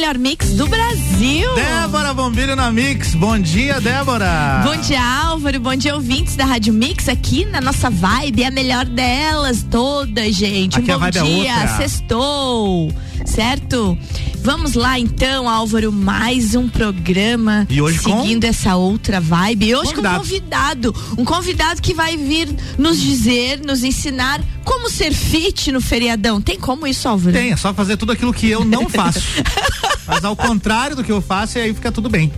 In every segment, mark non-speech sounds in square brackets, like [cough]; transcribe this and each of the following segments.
Melhor mix do Brasil. Débora Bombilho na Mix. Bom dia, Débora. Bom dia, Álvaro. Bom dia, ouvintes da Rádio Mix. Aqui na nossa vibe, é a melhor delas todas, gente. Aqui um bom é dia. Sextou. Certo? Vamos lá então, Álvaro, mais um programa e hoje seguindo com? essa outra vibe. E hoje convidado. com um convidado, um convidado que vai vir nos dizer, nos ensinar como ser fit no feriadão. Tem como isso, Álvaro? Tem, é só fazer tudo aquilo que eu não [laughs] faço. Mas ao contrário do que eu faço, e aí fica tudo bem.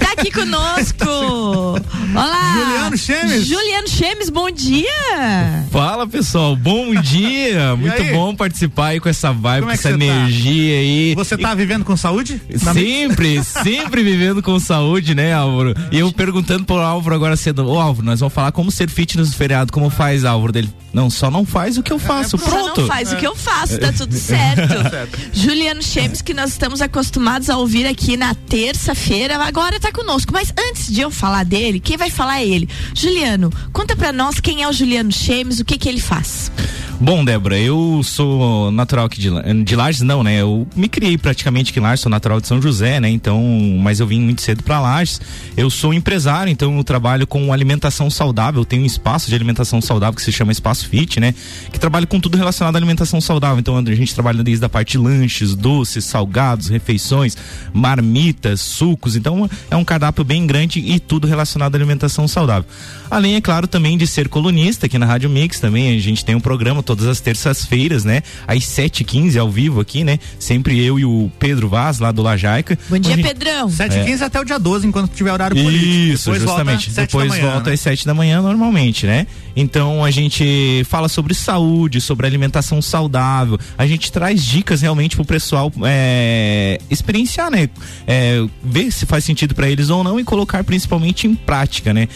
Tá aqui conosco. [laughs] Olá. Juliano Chemes. Juliano Chemes, bom dia. Fala pessoal, bom [laughs] dia. Muito bom participar aí com essa vibe, Como com é essa você energia tá? aí. Você tá vivendo com saúde? Sempre, sempre vivendo com saúde, né, Álvaro? E eu perguntando pro Álvaro agora cedo, ô Álvaro, nós vamos falar como ser fitness no feriado, como faz, Álvaro? Dele, não, só não faz o que eu faço, é, pronto. Só não faz o que eu faço, tá tudo [laughs] certo. certo. Juliano Chemes, que nós estamos acostumados a ouvir aqui na terça-feira, agora tá conosco. Mas antes de eu falar dele, quem vai falar é ele. Juliano, conta pra nós quem é o Juliano Chemes, o que que ele faz. Bom, Débora, eu sou natural aqui de, de Lages, não, né? Eu me criei praticamente aqui em Lages, sou natural de São José, né? Então, mas eu vim muito cedo para Lages. Eu sou empresário, então eu trabalho com alimentação saudável. Eu tenho um espaço de alimentação saudável que se chama Espaço Fit, né? Que trabalha com tudo relacionado à alimentação saudável. Então, a gente trabalha desde a parte de lanches, doces, salgados, refeições, marmitas, sucos. Então, é um cardápio bem grande e tudo relacionado à alimentação saudável. Além, é claro, também de ser colunista aqui na Rádio Mix também. A gente tem um programa todas as terças-feiras, né? Às 7h15 ao vivo aqui, né? Sempre eu e o Pedro Vaz, lá do Lajaica. Bom dia, gente... Pedrão. 7h15 é. até o dia 12, enquanto tiver horário político. Isso, Depois justamente. Volta Depois manhã, volta né? às 7 da manhã normalmente, né? Então a gente fala sobre saúde, sobre alimentação saudável. A gente traz dicas realmente pro pessoal é, experienciar, né? É, ver se faz sentido para eles ou não e colocar principalmente em prática, né?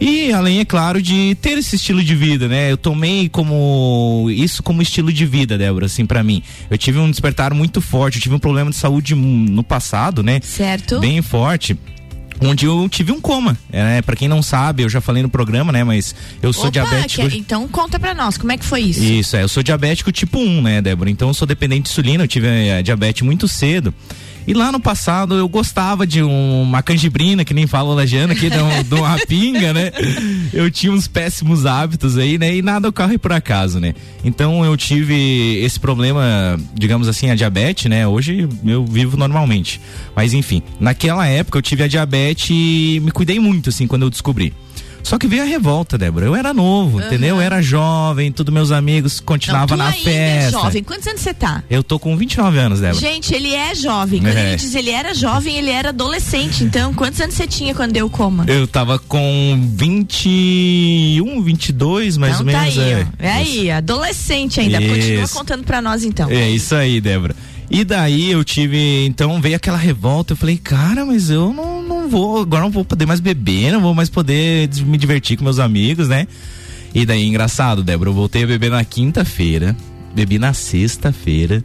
E além, é claro, de ter esse estilo de vida, né? Eu tomei como isso como estilo de vida, Débora, assim, para mim. Eu tive um despertar muito forte, eu tive um problema de saúde no passado, né? Certo. Bem forte onde eu tive um coma. É, né? Para quem não sabe, eu já falei no programa, né? Mas eu sou Opa, diabético. Que, então conta pra nós, como é que foi isso? Isso, é, eu sou diabético tipo 1, né, Débora? Então eu sou dependente de insulina, eu tive é, diabetes muito cedo. E lá no passado eu gostava de um, uma canjibrina, que nem fala Lajana, aqui de, um, de uma pinga, né? Eu tinha uns péssimos hábitos aí, né? E nada ocorre por acaso, né? Então eu tive esse problema, digamos assim, a diabetes, né? Hoje eu vivo normalmente. Mas enfim, naquela época eu tive a diabetes e me cuidei muito, assim, quando eu descobri. Só que veio a revolta, Débora. Eu era novo, uhum. entendeu? Eu era jovem, todos meus amigos continuavam na ainda festa. É jovem. Quantos anos você tá? Eu tô com 29 anos, Débora. Gente, ele é jovem. Quando É. ele diz ele era jovem, ele era adolescente. Então, quantos anos você tinha quando deu coma? Eu tava com 21, 22, mais então ou tá menos. aí, é. É aí, adolescente ainda. Isso. Continua contando pra nós então. É isso aí, Débora. E daí eu tive, então veio aquela revolta, eu falei, cara, mas eu não, não vou, agora não vou poder mais beber, não vou mais poder me divertir com meus amigos, né? E daí, engraçado, Débora, eu voltei a beber na quinta-feira, bebi na sexta-feira,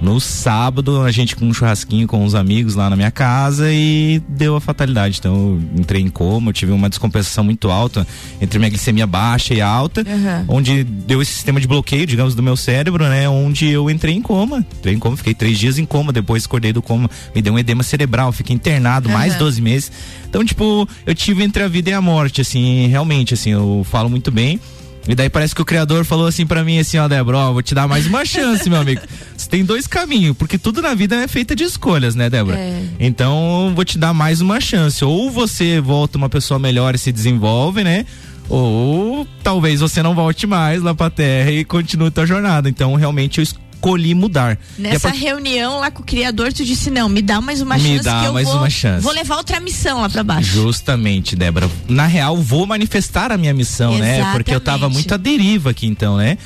no sábado a gente com um churrasquinho com os amigos lá na minha casa e deu a fatalidade. Então eu entrei em coma, eu tive uma descompensação muito alta entre minha glicemia baixa e alta, Uhum. onde deu esse sistema de bloqueio, digamos, do meu cérebro, né? Onde eu entrei em coma. Entrei em coma, fiquei três dias em coma, depois acordei do coma, me deu um edema cerebral, fiquei internado mais Uhum. 12 meses. Então, tipo, eu tive entre a vida e a morte, assim, realmente, assim, eu falo muito bem. E daí parece que o criador falou assim pra mim, assim, ó, Débora, ó, vou te dar mais uma chance, meu amigo. Você tem dois caminhos, porque tudo na vida é feita de escolhas, né, Débora? É. Então, vou te dar mais uma chance. Ou você volta uma pessoa melhor e se desenvolve, né? Ou talvez você não volte mais lá pra terra e continue tua jornada. Então, realmente, eu escolhi mudar. Nessa part- reunião lá com o criador, tu disse: não, me dá mais uma Me chance dá que eu mais vou, uma chance. vou levar outra missão lá pra baixo. Justamente, Débora. Na real, vou manifestar a minha missão, né? Porque eu tava Exatamente. muito à deriva aqui, então, né?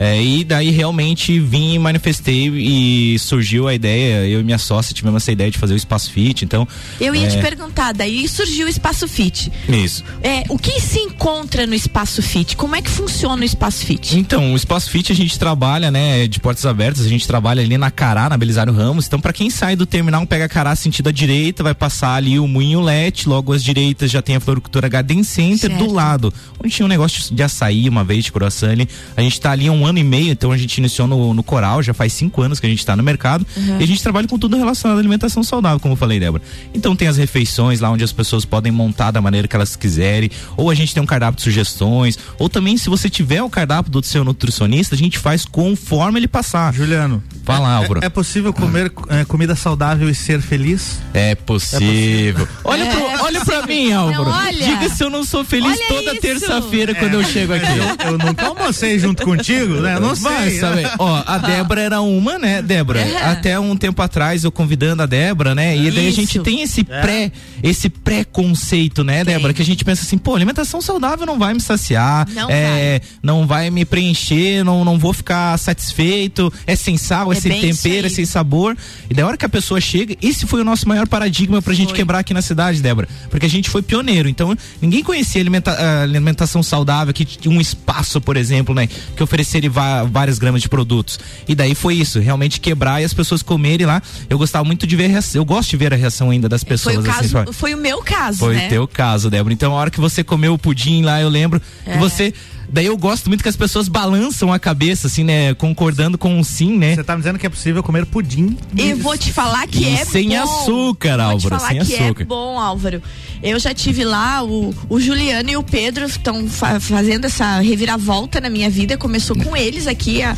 É, e daí realmente vim e manifestei e surgiu a ideia, eu e minha sócia tivemos essa ideia de fazer o Espaço Fit, então... Eu ia é... te perguntar, daí surgiu o Espaço Fit. Isso. É, o que se encontra no Espaço Fit? Como é que funciona o Espaço Fit? Então, o Espaço Fit a gente trabalha, né, de portas abertas, a gente trabalha ali na Cará, na Belisário Ramos, então para quem sai do terminal, pega Cará sentido à direita, vai passar ali o Moinho Lete, logo às direitas já tem a Floricultura Garden Center, certo. do lado, onde tinha um negócio de açaí uma vez, de croissant ali, a gente tá ali um ano e meio, então a gente iniciou no, no Coral, já faz cinco anos que a gente está no mercado uhum. e a gente trabalha com tudo relacionado à alimentação saudável, como eu falei, Débora. Então tem as refeições lá onde as pessoas podem montar da maneira que elas quiserem, ou a gente tem um cardápio de sugestões, ou também se você tiver o cardápio do seu nutricionista, a gente faz conforme ele passar. Juliano, fala, é, Álvaro. É, é possível comer é, comida saudável e ser feliz? É possível. É possível. Olha, pro, é olha pra mim, Álvaro. Não, olha. Diga se eu não sou feliz olha toda terça-feira quando eu chego aqui. Eu, eu nunca almocei junto contigo, né? Não sei. Sabe? Ó, a Débora era uma, né, Débora? É. Até um tempo atrás eu convidando a Débora, né? E daí Isso. a gente tem esse é. pré, esse pré-conceito, né, Débora? Que a gente pensa assim, pô, alimentação saudável não vai me saciar, não, é, vai. não vai me preencher, não, não vou ficar satisfeito, é sem sal, é, é sem tempero, é sem sabor. E da hora que a pessoa chega, esse foi o nosso maior paradigma pra gente foi. quebrar aqui na cidade, Débora. Porque a gente foi pioneiro, então ninguém conhecia alimenta, alimentação saudável, que tinha um espaço, por exemplo, né? Que ofereceria várias gramas de produtos. E daí foi isso, realmente quebrar e as pessoas comerem lá. Eu gostava muito de ver a reação, eu gosto de ver a reação ainda das pessoas. Foi o, assim, caso, foi o meu caso, Foi né? o teu caso, Débora. Então a hora que você comeu o pudim lá, eu lembro é. que você Daí eu gosto muito que as pessoas balançam a cabeça, assim, né? Concordando com o sim, né? Você tá me dizendo que é possível comer pudim. E vou te falar que e é sem bom. açúcar, Álvaro. Vou te falar sem que é açúcar. é bom, Álvaro. Eu já tive lá, o, o Juliano e o Pedro estão fa fazendo essa reviravolta na minha vida. Começou com eles aqui. A,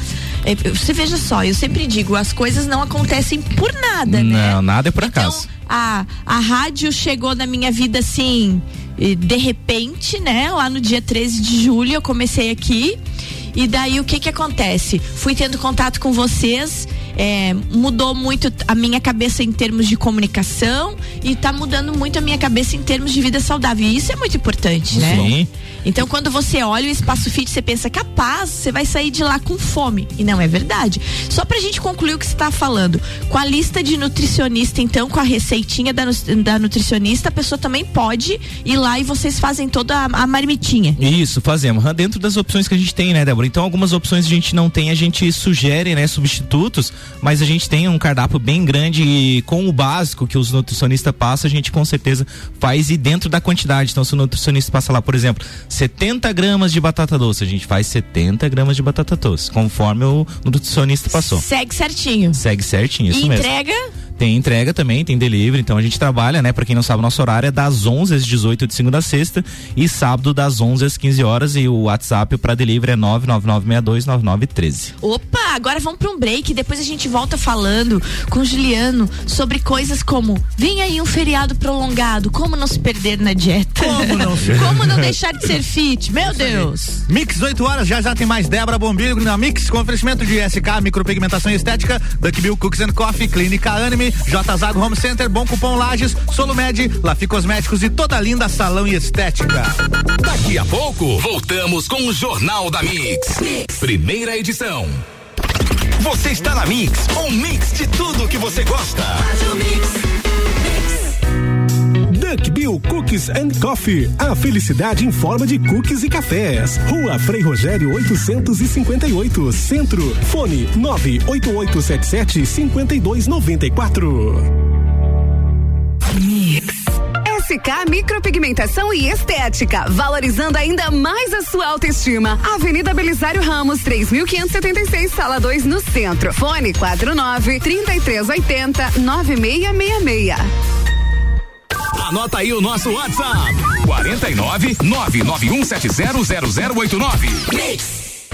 você veja só, eu sempre digo, as coisas não acontecem por nada, né? Não, nada é por então, acaso. A, a rádio chegou na minha vida assim de repente, né? Lá no dia 13 de julho eu comecei aqui. E daí o que que acontece? Fui tendo contato com vocês, é, mudou muito a minha cabeça em termos de comunicação e está mudando muito a minha cabeça em termos de vida saudável. E isso é muito importante, né? Sim. Então, quando você olha o espaço fit, você pensa, capaz, você vai sair de lá com fome. E não é verdade. Só pra gente concluir o que você está falando. Com a lista de nutricionista, então, com a receitinha da, da nutricionista, a pessoa também pode ir lá e vocês fazem toda a, a marmitinha. Isso, fazemos. Dentro das opções que a gente tem, né, Débora? Então, algumas opções a gente não tem, a gente sugere, né, substitutos, mas a gente tem um cardápio bem grande e com o básico que os nutricionistas passam, a gente com certeza faz e dentro da quantidade. Então, se o nutricionista passa lá, por exemplo, 70 gramas de batata doce. A gente faz 70 gramas de batata doce, conforme o nutricionista passou. Segue certinho. Segue certinho, isso e mesmo. entrega? Tem entrega também, tem delivery, então a gente trabalha, né? Pra quem não sabe, nosso horário é das 11 às 18 de segunda a sexta e sábado das 11 às 15 horas e o WhatsApp para delivery é 999629913. Opa, agora vamos para um break, depois a gente volta falando com o Juliano sobre coisas como vem aí um feriado prolongado, como não se perder na dieta? Como não [laughs] Como não deixar de ser fit? Meu Deus. Mix 8 horas, já já tem mais Débora Bombilho na Mix com oferecimento de SK, micropigmentação e estética, Duck Bill Cooks and Coffee, Clínica Anime, J Zago Home Center, Bom Cupom Lages, Solumed, Lafi Cosméticos e toda linda salão e estética. Daqui a pouco, voltamos com o Jornal da mix. mix. Primeira edição. Você está na Mix, um mix de tudo que você gosta. Duck Bill Cookies and Coffee. A felicidade em forma de cookies e cafés. Rua Frei Rogério 858, Centro. Fone 98877 5294. Mix. SK Micropigmentação e Estética, valorizando ainda mais a sua autoestima. Avenida Belisário Ramos, 3576, sala 2, no centro. Fone 49 3380 9666. Anota aí o nosso WhatsApp: 49 991700089.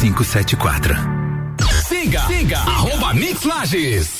574. Siga, siga, arroba Mix Lages.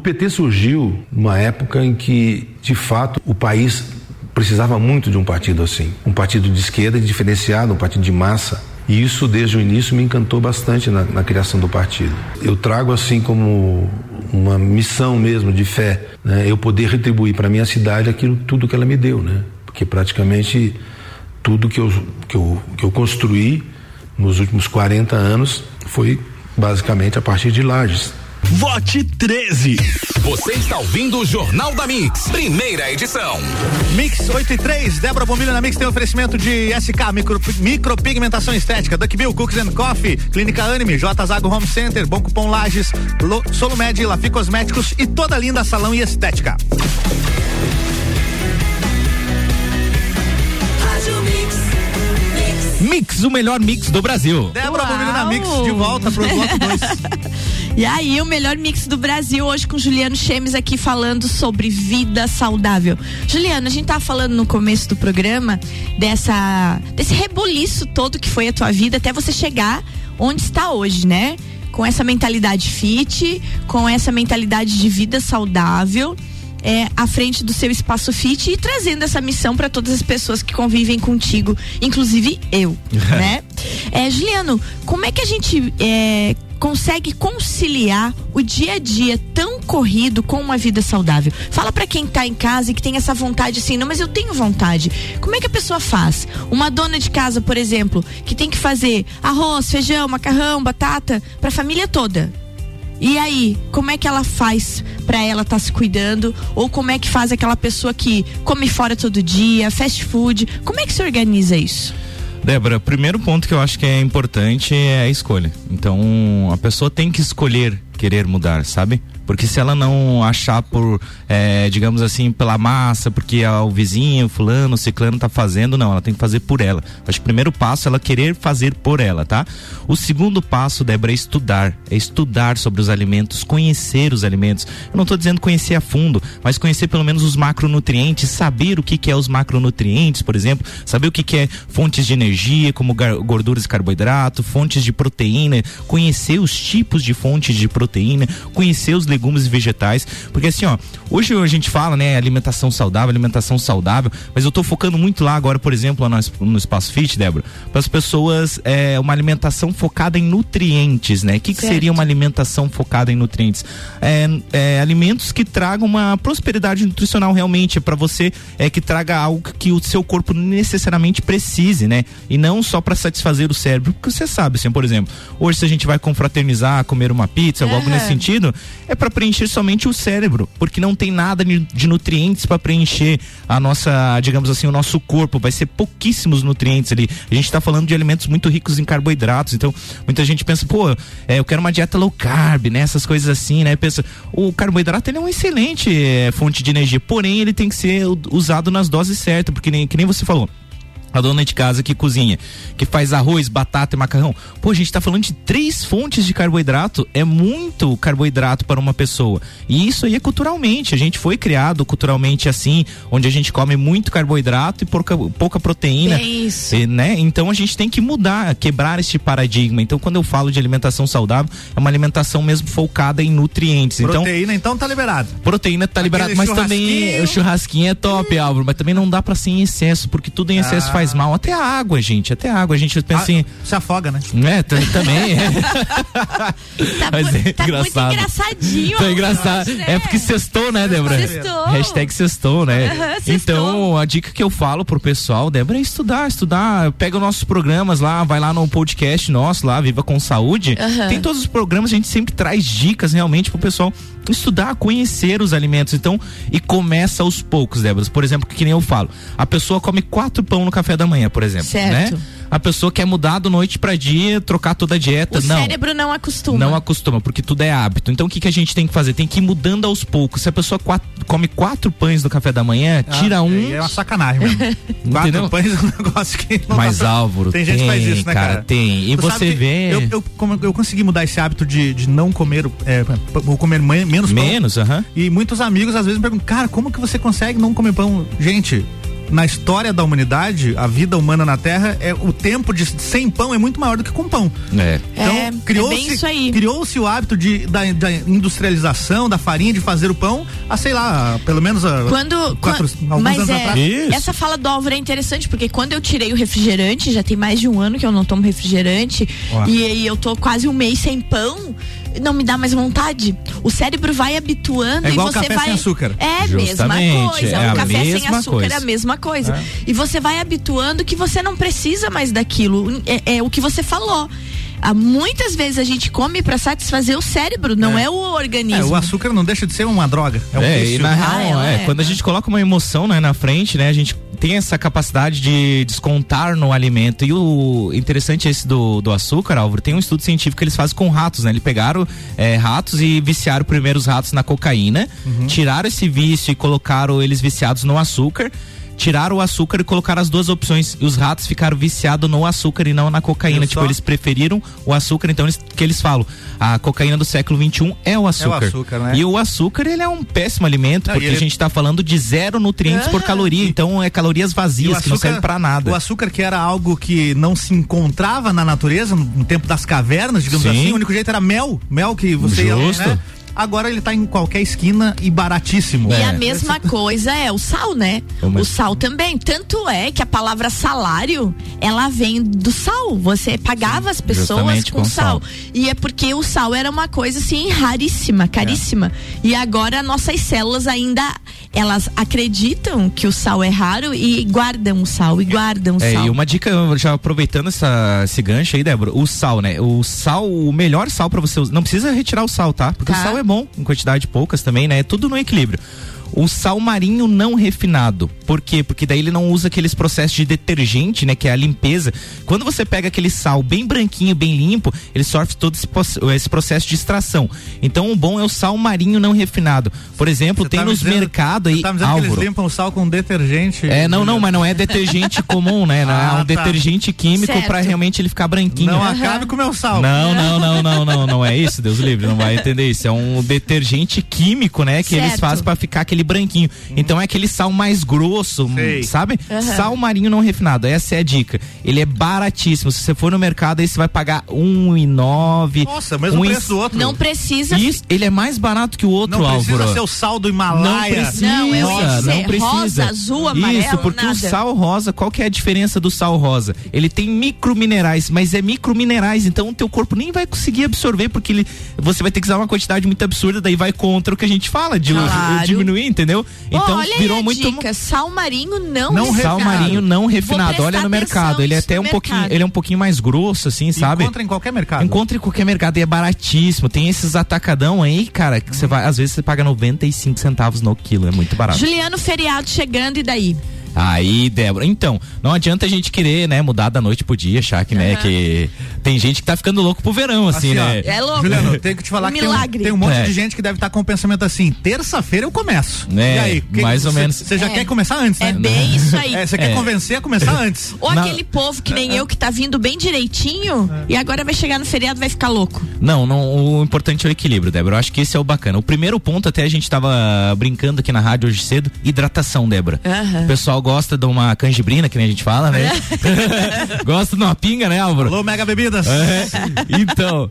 PT surgiu numa época em que, de fato, o país precisava muito de um partido assim. Um partido de esquerda diferenciado, um partido de massa. E isso, desde o início, me encantou bastante na, na criação do partido. Eu trago, assim, como uma missão mesmo de fé, né? eu poder retribuir para minha cidade aquilo tudo que ela me deu, né? Porque praticamente tudo que eu, que eu, que eu construí nos últimos 40 anos foi basicamente a partir de lajes. Vote 13. Você está ouvindo o Jornal da Mix, primeira edição. Mix 8 e 3, Débora Bombilho na Mix tem oferecimento de SK, micro, micropigmentação estética, Duck Bill, Cookies and Coffee, Clínica Anime, J Zago Home Center, Bom Cupom Lages, Lo, Solumed, Lafi Cosméticos e toda linda salão e estética. Mix, o melhor mix do Brasil. Débora. Bombilho na Mix, de volta pro bloco 2. [laughs] E aí, o melhor mix do Brasil, hoje com Juliano Chemes aqui falando sobre vida saudável. Juliano, a gente tava falando no começo do programa dessa desse rebuliço todo que foi a tua vida até você chegar onde está hoje, né? Com essa mentalidade fit, com essa mentalidade de vida saudável. É, à frente do seu espaço fit e trazendo essa missão para todas as pessoas que convivem contigo, inclusive eu, [laughs] né? É, Juliano, como é que a gente é, consegue conciliar o dia a dia tão corrido com uma vida saudável? Fala para quem tá em casa e que tem essa vontade assim, não, mas eu tenho vontade. Como é que a pessoa faz? Uma dona de casa, por exemplo, que tem que fazer arroz, feijão, macarrão, batata para a família toda. E aí, como é que ela faz para ela estar se cuidando? Ou como é que faz aquela pessoa que come fora todo dia, fast food? Como é que se organiza isso? Débora, primeiro ponto que eu acho que é importante é a escolha. Então, a pessoa tem que escolher querer mudar, sabe? Porque se ela não achar por, é, digamos assim, pela massa, porque o vizinho, fulano, ciclano tá fazendo, não, ela tem que fazer por ela. Acho que o primeiro passo é ela querer fazer por ela, tá? O segundo passo, Débora, é estudar. É estudar sobre os alimentos, conhecer os alimentos. Eu não tô dizendo conhecer a fundo, mas conhecer pelo menos os macronutrientes, saber o que que é os macronutrientes, por exemplo, saber o que que é fontes de energia, como gorduras e carboidrato, fontes de proteína, conhecer os tipos de fontes de proteína, conhecer os legumes e vegetais, porque assim, ó, hoje a gente fala, né, alimentação saudável, alimentação saudável, mas eu tô focando muito lá agora, por exemplo, no, no Espaço Fit, Débora, para as pessoas, é, uma alimentação focada em nutrientes, né? O que, que seria uma alimentação focada em nutrientes? É, é, alimentos que tragam uma prosperidade nutricional realmente, para você, é que traga algo que o seu corpo necessariamente precise, né? E não só para satisfazer o cérebro, porque você sabe, assim, por exemplo, hoje se a gente vai confraternizar, comer uma pizza, ou algo nesse sentido, é para preencher somente o cérebro, porque não tem nada de nutrientes para preencher a nossa, digamos assim, o nosso corpo, vai ser pouquíssimos nutrientes ali. A gente tá falando de alimentos muito ricos em carboidratos, então muita gente pensa, pô, é, eu quero uma dieta low carb, né? Essas coisas assim, né? Pensa, o carboidrato ele é uma excelente é, fonte de energia, porém ele tem que ser usado nas doses certas, porque nem, que nem você falou. A dona de casa que cozinha, que faz arroz, batata e macarrão. Pô, a gente tá falando de três fontes de carboidrato. É muito carboidrato para uma pessoa. E isso aí é culturalmente. A gente foi criado culturalmente assim, onde a gente come muito carboidrato e pouca, pouca proteína. É isso. E, né? Então a gente tem que mudar, quebrar este paradigma. Então, quando eu falo de alimentação saudável, é uma alimentação mesmo focada em nutrientes. Então, Proteína, então tá liberado. proteína tá Aquele liberado, mas também o churrasquinho é top, Álvaro, mas também não dá pra ser em excesso, porque tudo em excesso Ah. faz faz mal. Até a água, gente. Até a água. A gente pensa assim. Se afoga, né? É, também. é. [laughs] Tá, Mas é tá muito engraçado. engraçadinho. Tá engraçado. né? É porque sextou, né, Débora? Sextou. Hashtag sextou, né? Aham, sextou. Então, a dica que eu falo pro pessoal, Débora, é estudar, estudar. Pega os nossos programas lá, vai lá no podcast nosso lá, Viva com Saúde. Aham. Tem todos os programas, a gente sempre traz dicas realmente pro pessoal estudar, conhecer os alimentos. Então, e começa aos poucos, Débora. Por exemplo, que nem eu falo, a pessoa come quatro pão no café da manhã, por exemplo, Certo. né? A pessoa quer mudar do noite pra dia, trocar toda a dieta. O não. cérebro não acostuma. Não acostuma, porque tudo é hábito. Então o que, que a gente tem que fazer? Tem que ir mudando aos poucos. Se a pessoa quat- come quatro pães no café da manhã, tira Ah, um. aí É uma sacanagem mesmo. [laughs] Entendeu? Quatro pães é um negócio que. não Mas dá pra- Álvaro, Tem gente que faz tem, isso, né, cara, cara? tem. E Tu você vê- Eu, eu, como eu consegui mudar esse hábito de, de não comer, é, comer me- menos pão. Menos, aham. E muitos amigos às vezes me perguntam, cara, como que você consegue não comer pão? Gente, na história da humanidade, a vida humana na Terra, é o tempo de sem pão é muito maior do que com pão. É. Então, É, é criou-se bem isso aí. criou-se o hábito de, da, da industrialização da farinha, de fazer o pão, há, sei lá, pelo menos há Quando, quatro, quan- alguns mas anos é, atrás. Isso. essa fala do Álvaro é interessante porque quando eu tirei o refrigerante, já tem mais de um ano que eu não tomo refrigerante e aí eu tô quase um mês sem pão, não me dá mais vontade. O cérebro vai habituando É igual e você café vai sem açúcar. É a mesma coisa. é o café sem açúcar coisa. é a mesma coisa. E você vai habituando que você não precisa mais daquilo. É, é o que você falou. Muitas vezes a gente come pra satisfazer o cérebro, não é, o É, organismo. o açúcar não deixa de ser uma droga. É um É, e vício. na real, Ah, é, é, quando a é. gente coloca uma emoção né, na frente, né, a gente tem essa capacidade de descontar no alimento. E o interessante esse do, do açúcar, Álvaro, tem um estudo científico que eles fazem com ratos, né? Eles pegaram é, ratos e viciaram primeiro os ratos na cocaína, Uhum. tiraram esse vício e colocaram eles viciados no açúcar. Tiraram o açúcar e colocaram as duas opções. E os ratos ficaram viciados no açúcar e não na cocaína. Viu Tipo, só? eles preferiram o açúcar. Então, eles, que eles falam, a cocaína do século XXI é o açúcar. açúcar, né? E o açúcar, ele é um péssimo alimento, Não, porque ele- a gente tá falando de zero nutrientes por caloria. Então, é calorias o vazias, que não servem pra nada. O açúcar que era algo que não se encontrava na natureza, no, tempo das cavernas, digamos Sim. assim, o único jeito era mel, mel que você ia, Justo. né? Agora ele tá em qualquer esquina e baratíssimo. E É. a mesma [laughs] coisa é o sal, né? É uma- O sal também. Tanto é que a palavra salário, ela vem do sal. Você pagava as pessoas com, com sal. sal. E é porque o sal era uma coisa assim raríssima, caríssima. E agora nossas células ainda elas acreditam que o sal é raro e guardam o sal e guardam o É, sal. e uma dica, já aproveitando essa, esse gancho aí, Débora, o sal, né? O sal, o melhor sal pra você usar. Não precisa retirar o sal, tá? Porque Tá. o sal é bom, em quantidade poucas também, né? É tudo no equilíbrio. O sal marinho não refinado. Por quê? Porque daí ele não usa aqueles processos de detergente, né? Que é a limpeza. Quando você pega aquele sal bem branquinho, bem limpo, ele sofre todo esse, processo de extração. Então o bom é o sal marinho não refinado. Por exemplo, Você tem tá nos dizendo- mercados você aí. Tá me dizendo que eles limpam o sal com detergente. É, não, não, mas não é detergente comum, né? Não [laughs] Ah, é um tá. detergente químico pra realmente ele ficar branquinho. Não acabe com o meu sal. Não, não, não, não, não, não é isso, Deus livre, não vai entender isso. É um detergente químico, né, que eles Certo. fazem pra ficar aquele branquinho. Então é aquele sal mais grosso, hum, Sei. sabe? Aham. Sal marinho não refinado, essa é a dica. Ele é baratíssimo. Se você for no mercado, aí você vai pagar um e nove. Nossa, mesmo um preço do outro. Não precisa Isso, ele é mais barato que o outro, Não precisa Álvaro. ser o sal do Não Himalaia. precisa, Não, eu ia dizer, não precisa. rosa, azul, amarelo, Isso, porque nada. o sal rosa, qual que é a diferença do sal rosa? Ele tem microminerais, mas é microminerais, então o teu corpo nem vai conseguir absorver, porque ele, você vai ter que usar uma quantidade muito absurda, daí vai contra o que a gente fala, de Claro. diminuir, entendeu? Então Olha virou muito dica, sal marinho não, Não refinado. sal marinho não refinado. Olha no mercado, ele é até um pouquinho, mercado. ele é um pouquinho mais grosso assim, sabe? Encontra em qualquer mercado. Encontra em qualquer mercado e é baratíssimo. Tem esses atacadão aí, cara, que você vai, às vezes você paga 95 centavos no quilo, é muito barato. Juliano, feriado chegando e daí? Aí, Débora. Então, não adianta a gente querer, né, mudar da noite pro dia, achar que, né, que tem gente que tá ficando louco pro verão, assim, Assim, ó, né? É louco. Juliano, tenho que te falar Um que tem um, tem um monte É. de gente que deve estar com o pensamento assim: terça-feira eu começo. É, e aí? que- mais ou cê- menos. Você já É. quer começar antes, É né? bem [laughs] isso aí. É, você quer É. convencer a começar [laughs] antes. Ou Na- aquele povo que nem eu que tá vindo bem direitinho É. e agora vai chegar no feriado e vai ficar louco. Não, não, o importante é o equilíbrio, Débora. Eu acho que esse é o bacana. O primeiro ponto, até a gente tava brincando aqui na rádio hoje cedo, hidratação, Débora. Aham. O pessoal gosta de uma canjibrina, que nem a gente fala, né? [laughs] gosta de uma pinga, né, Álvaro? Alô, Mega Bebidas. É, então,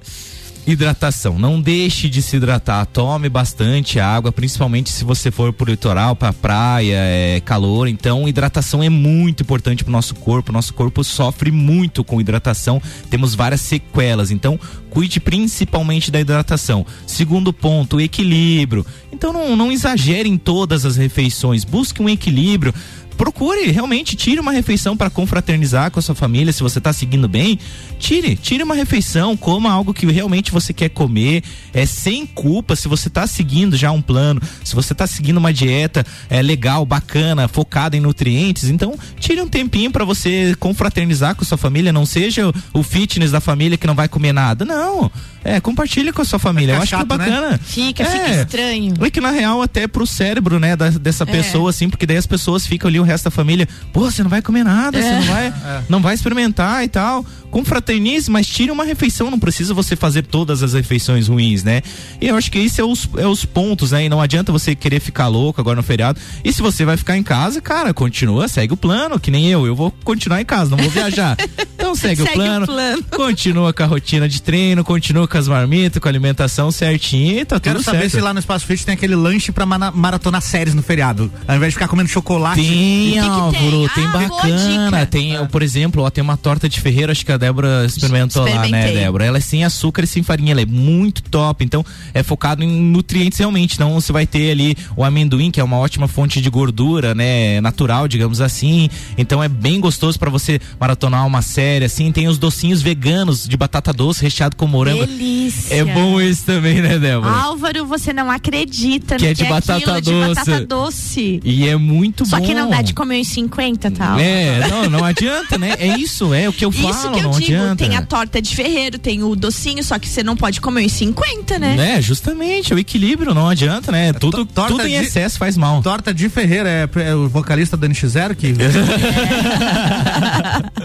hidratação. Não deixe de se hidratar. Tome bastante água, principalmente se você for pro litoral, pra praia, é calor. Então, hidratação é muito importante pro nosso corpo. Nosso corpo sofre muito com hidratação. Temos várias sequelas. Então, cuide principalmente da hidratação. Segundo ponto, equilíbrio. Então, não, não exagere em todas as refeições. Busque um equilíbrio procure realmente tire uma refeição para confraternizar com a sua família, se você está seguindo bem, tire, tire uma refeição, coma algo que realmente você quer comer, é sem culpa, se você está seguindo já um plano, se você está seguindo uma dieta é legal, bacana, focada em nutrientes, então tire um tempinho para você confraternizar com a sua família, não seja o fitness da família que não vai comer nada, não. É, compartilha com a sua família. Eu acho chato, que é né? bacana. Né? Fica, é, fica estranho. É que na real até pro cérebro, né, da, dessa é. pessoa, assim, porque daí as pessoas ficam ali, o resto da família, pô, você não vai comer nada, é. você não vai, é. não vai experimentar e tal. Confraternize, mas tire uma refeição, não precisa você fazer todas as refeições ruins, né? E eu acho que isso é os, é os pontos, né? E não adianta você querer ficar louco agora no feriado. E se você vai ficar em casa, cara, continua, segue o plano, que nem eu. Eu vou continuar em casa, não vou viajar. [laughs] Então segue, segue o, plano, o plano, continua com a rotina de treino, continua com as marmitas, com a alimentação certinha e tá Quero tudo saber certo. se lá no Espaço Fit tem aquele lanche pra maratonar séries no feriado. Ao invés de ficar comendo chocolate. Tem, Álvaro, tem, tem ah, bacana. Tem, é. por exemplo, ó, tem uma torta de ferreiro, acho que a Débora experimentou lá, né, Débora? Ela é sem açúcar e sem farinha, ela é muito top. Então, é focado em nutrientes realmente. Então, você vai ter ali o amendoim, que é uma ótima fonte de gordura, né, natural, digamos assim. Então, é bem gostoso para você maratonar uma série, assim. Tem os docinhos veganos de batata doce recheado com morango. Delícia. É bom isso também, né, Débora? Álvaro, você não acredita que é de, batata, doce. de batata doce. E é muito Só bom. Só que não dá de comer uns 50, tal. Tá? É, não, não adianta, né? É isso, é o que eu falo, isso que eu não digo, adianta. Tem a torta de ferreiro, tem o docinho, só que você não pode comer uns 50, né? É, justamente, o equilíbrio, não adianta, né? Tudo, tudo em excesso faz mal. Torta de ferreiro, é, é o vocalista Dani X0 que... [laughs]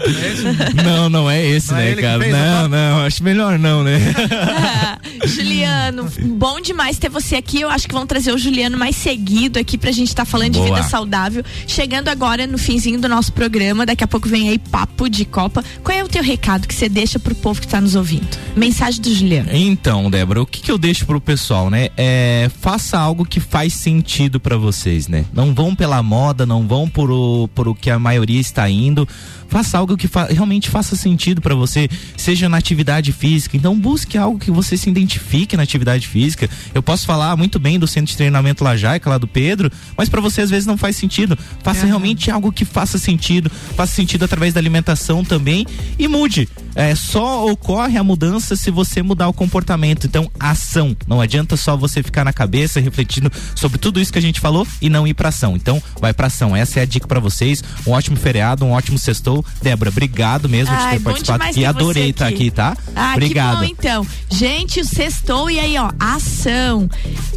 É. não, não é esse, não é né, é cara? Não, não, acho melhor não, né? [laughs] Juliano, bom demais ter você aqui. Eu acho que vão trazer o Juliano mais seguido aqui pra gente estar tá falando Boa. de vida saudável. Chegando agora no finzinho do nosso programa, daqui a pouco vem aí papo de Copa. Qual é o teu recado que você deixa pro povo que tá nos ouvindo? Mensagem do Juliano. Então, Débora, o que, que eu deixo pro pessoal, né? É, faça algo que faz sentido para vocês, né? Não vão pela moda, não vão por o, por o que a maioria está indo faça algo que fa realmente faça sentido para você, seja na atividade física. Então busque algo que você se identifique na atividade física. Eu posso falar muito bem do centro de treinamento Lajaica, lá do Pedro, mas para você às vezes não faz sentido. Faça uhum. realmente algo que faça sentido, faça sentido através da alimentação também e mude. É, só ocorre a mudança se você mudar o comportamento. Então, ação. Não adianta só você ficar na cabeça refletindo sobre tudo isso que a gente falou e não ir pra ação. Então, vai pra ação. Essa é a dica para vocês. Um ótimo feriado, um ótimo sextou. Débora, obrigado mesmo Ai, de ter participado aqui. Adorei estar aqui. tá aqui, tá? Ah, obrigado. Que bom, então. Gente, o sextou e aí, ó, ação.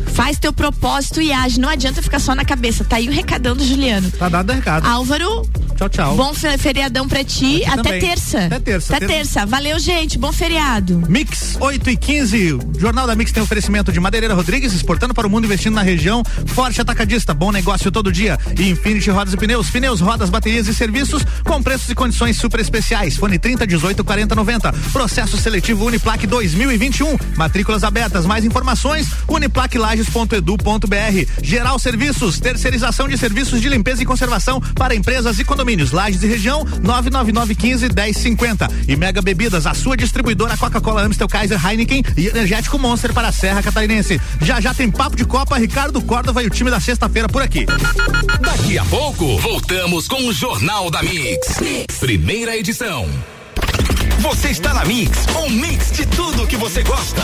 Faz teu propósito e age. Não adianta ficar só na cabeça. Tá aí o recadão do Juliano. Tá dado o recado. Álvaro. Tchau, tchau. Bom feriadão pra ti. Até também. terça. Até terça. Até terça. Valeu, gente. Bom feriado. Mix 8 e 15. O Jornal da Mix tem oferecimento de Madeireira Rodrigues, exportando para o mundo, investindo na região. Forte Atacadista, bom negócio todo dia. E Infinity Rodas e Pneus. Pneus, rodas, baterias e serviços com preços e condições super especiais. Fone 30 18 40 90. Processo seletivo Uniplaque 2021. Matrículas abertas. Mais informações: uniplaquelages.edu.br. Geral Serviços, terceirização de serviços de limpeza e conservação para empresas e condomínios. Lages e região 999 15 1050. E Mega Bebidas, a sua distribuidora Coca-Cola, Amstel, Kaiser, Heineken e Energético Monster para a Serra Catarinense. Já já tem papo de Copa, Ricardo Córdova e o time da sexta-feira por aqui. Daqui a pouco, voltamos com o Jornal da mix. Primeira edição. Você está na Mix, um mix de tudo que você gosta.